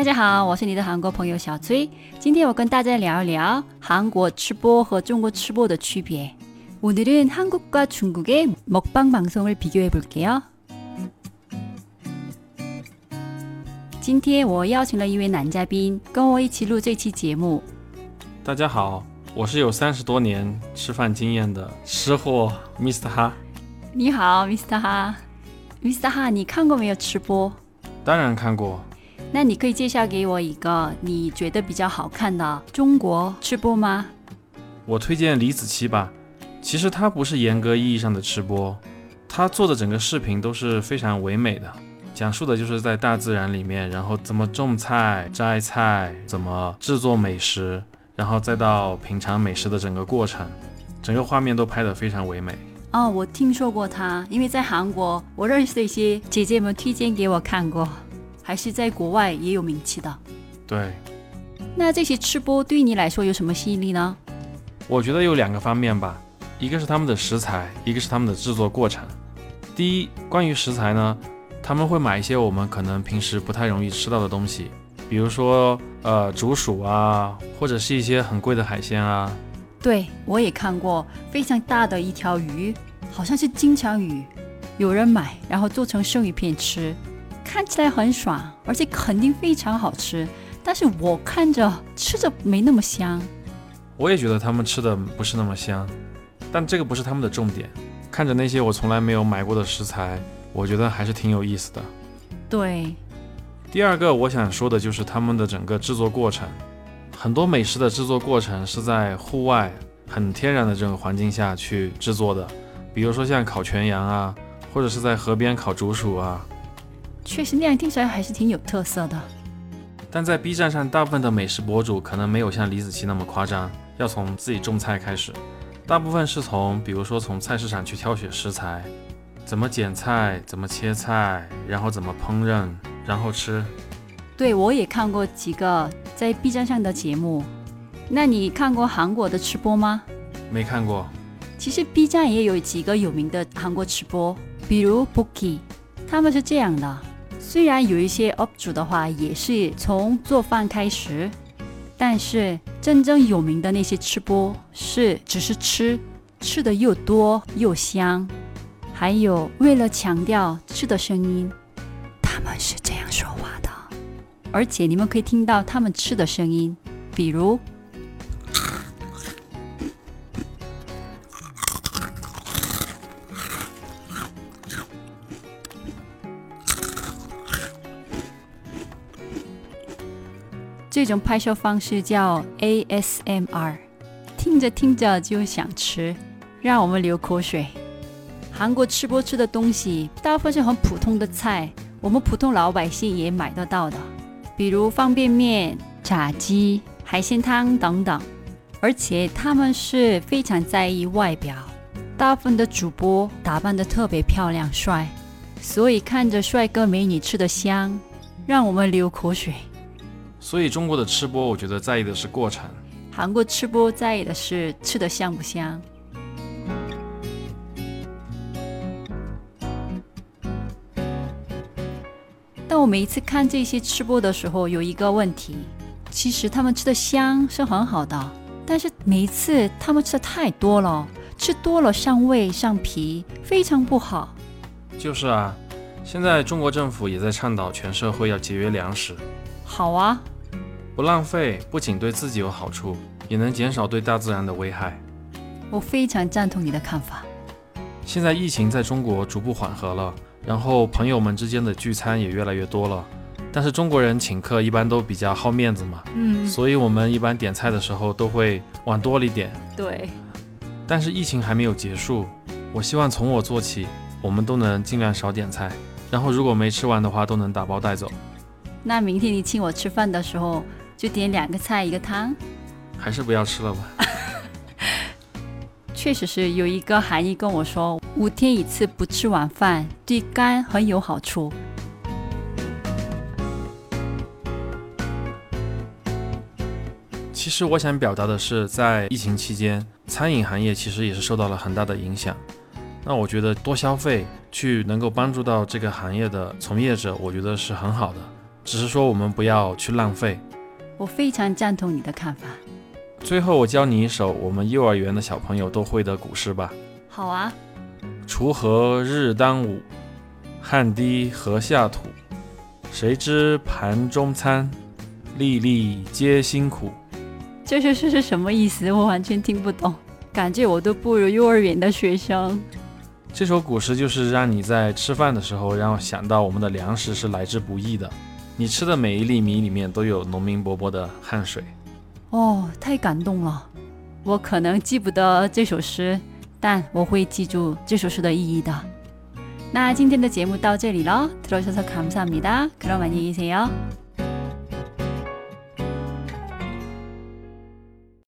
大家好，我是你的韩国朋友小崔。今天我跟大家聊一聊韩国吃播和中国吃播的区别。오늘은한국과중국의먹방방송을비교해볼게요今天我邀请了一位男嘉宾，跟我一起录这期节目。大家好，我是有三十多年吃饭经验的吃货 Mr. 哈。你好，Mr. 哈，Mr. 哈，你看过没有吃播？当然看过。 那你可以介绍给我一个你觉得比较好看的中国吃播吗？我推荐李子柒吧。其实她不是严格意义上的吃播，她做的整个视频都是非常唯美的。讲述的就是在大自然里面，然后怎么种菜、摘菜，怎么制作美食，然后再到品尝美食的整个过程，整个画面都拍得非常唯美。哦，我听说过她，因为在韩国，我认识的一些姐姐们推荐给我看过，还是在国外也有名气的。对，那这些吃播对你来说有什么吸引力呢？我觉得有两个方面吧，一个是他们的食材，一个是他们的制作过程。第一，关于食材呢。他们会买一些我们可能平时不太容易吃到的东西，比如说呃竹鼠啊，或者是一些很贵的海鲜啊。对，我也看过非常大的一条鱼，好像是金枪鱼，有人买然后做成生鱼片吃，看起来很爽，而且肯定非常好吃。但是我看着吃着没那么香。我也觉得他们吃的不是那么香，但这个不是他们的重点。看着那些我从来没有买过的食材。我觉得还是挺有意思的。对，第二个我想说的就是他们的整个制作过程，很多美食的制作过程是在户外很天然的这种环境下去制作的，比如说像烤全羊啊，或者是在河边烤竹鼠啊。确实那样听起来还是挺有特色的。但在 B 站上，大部分的美食博主可能没有像李子柒那么夸张，要从自己种菜开始，大部分是从比如说从菜市场去挑选食材。怎么剪菜，怎么切菜，然后怎么烹饪，然后吃。对，我也看过几个在 B 站上的节目。那你看过韩国的吃播吗？没看过。其实 B 站也有几个有名的韩国吃播，比如 Bookie，他们是这样的。虽然有一些 UP 主的话也是从做饭开始，但是真正有名的那些吃播是只是吃，吃的又多又香。还有，为了强调吃的声音，他们是这样说话的，而且你们可以听到他们吃的声音，比如这种拍摄方式叫 ASMR，听着听着就想吃，让我们流口水。韩国吃播吃的东西大部分是很普通的菜，我们普通老百姓也买得到的，比如方便面、炸鸡、海鲜汤等等。而且他们是非常在意外表，大部分的主播打扮的特别漂亮帅，所以看着帅哥美女吃的香，让我们流口水。所以中国的吃播，我觉得在意的是过程；韩国吃播在意的是吃的香不香。但我每一次看这些吃播的时候，有一个问题，其实他们吃的香是很好的，但是每一次他们吃的太多了，吃多了伤胃伤脾，非常不好。就是啊，现在中国政府也在倡导全社会要节约粮食。好啊，不浪费不仅对自己有好处，也能减少对大自然的危害。我非常赞同你的看法。现在疫情在中国逐步缓和了。然后朋友们之间的聚餐也越来越多了，但是中国人请客一般都比较好面子嘛，嗯，所以我们一般点菜的时候都会往多里点。对。但是疫情还没有结束，我希望从我做起，我们都能尽量少点菜，然后如果没吃完的话，都能打包带走。那明天你请我吃饭的时候，就点两个菜一个汤。还是不要吃了吧。确实是有一个含义跟我说，五天一次不吃晚饭对肝很有好处。其实我想表达的是，在疫情期间，餐饮行业其实也是受到了很大的影响。那我觉得多消费，去能够帮助到这个行业的从业者，我觉得是很好的。只是说我们不要去浪费。我非常赞同你的看法。最后，我教你一首我们幼儿园的小朋友都会的古诗吧。好啊。锄禾日当午，汗滴禾下土。谁知盘中餐，粒粒皆辛苦。这首诗是什么意思？我完全听不懂，感觉我都不如幼儿园的学生。这首古诗就是让你在吃饭的时候，让我想到我们的粮食是来之不易的。你吃的每一粒米里面都有农民伯伯的汗水。哦，太感动了！我可能记不得这首诗，但我会记住这首诗的意义的。那今天的节目到这里了，들어주셔서감사합니다그럼안녕히계세요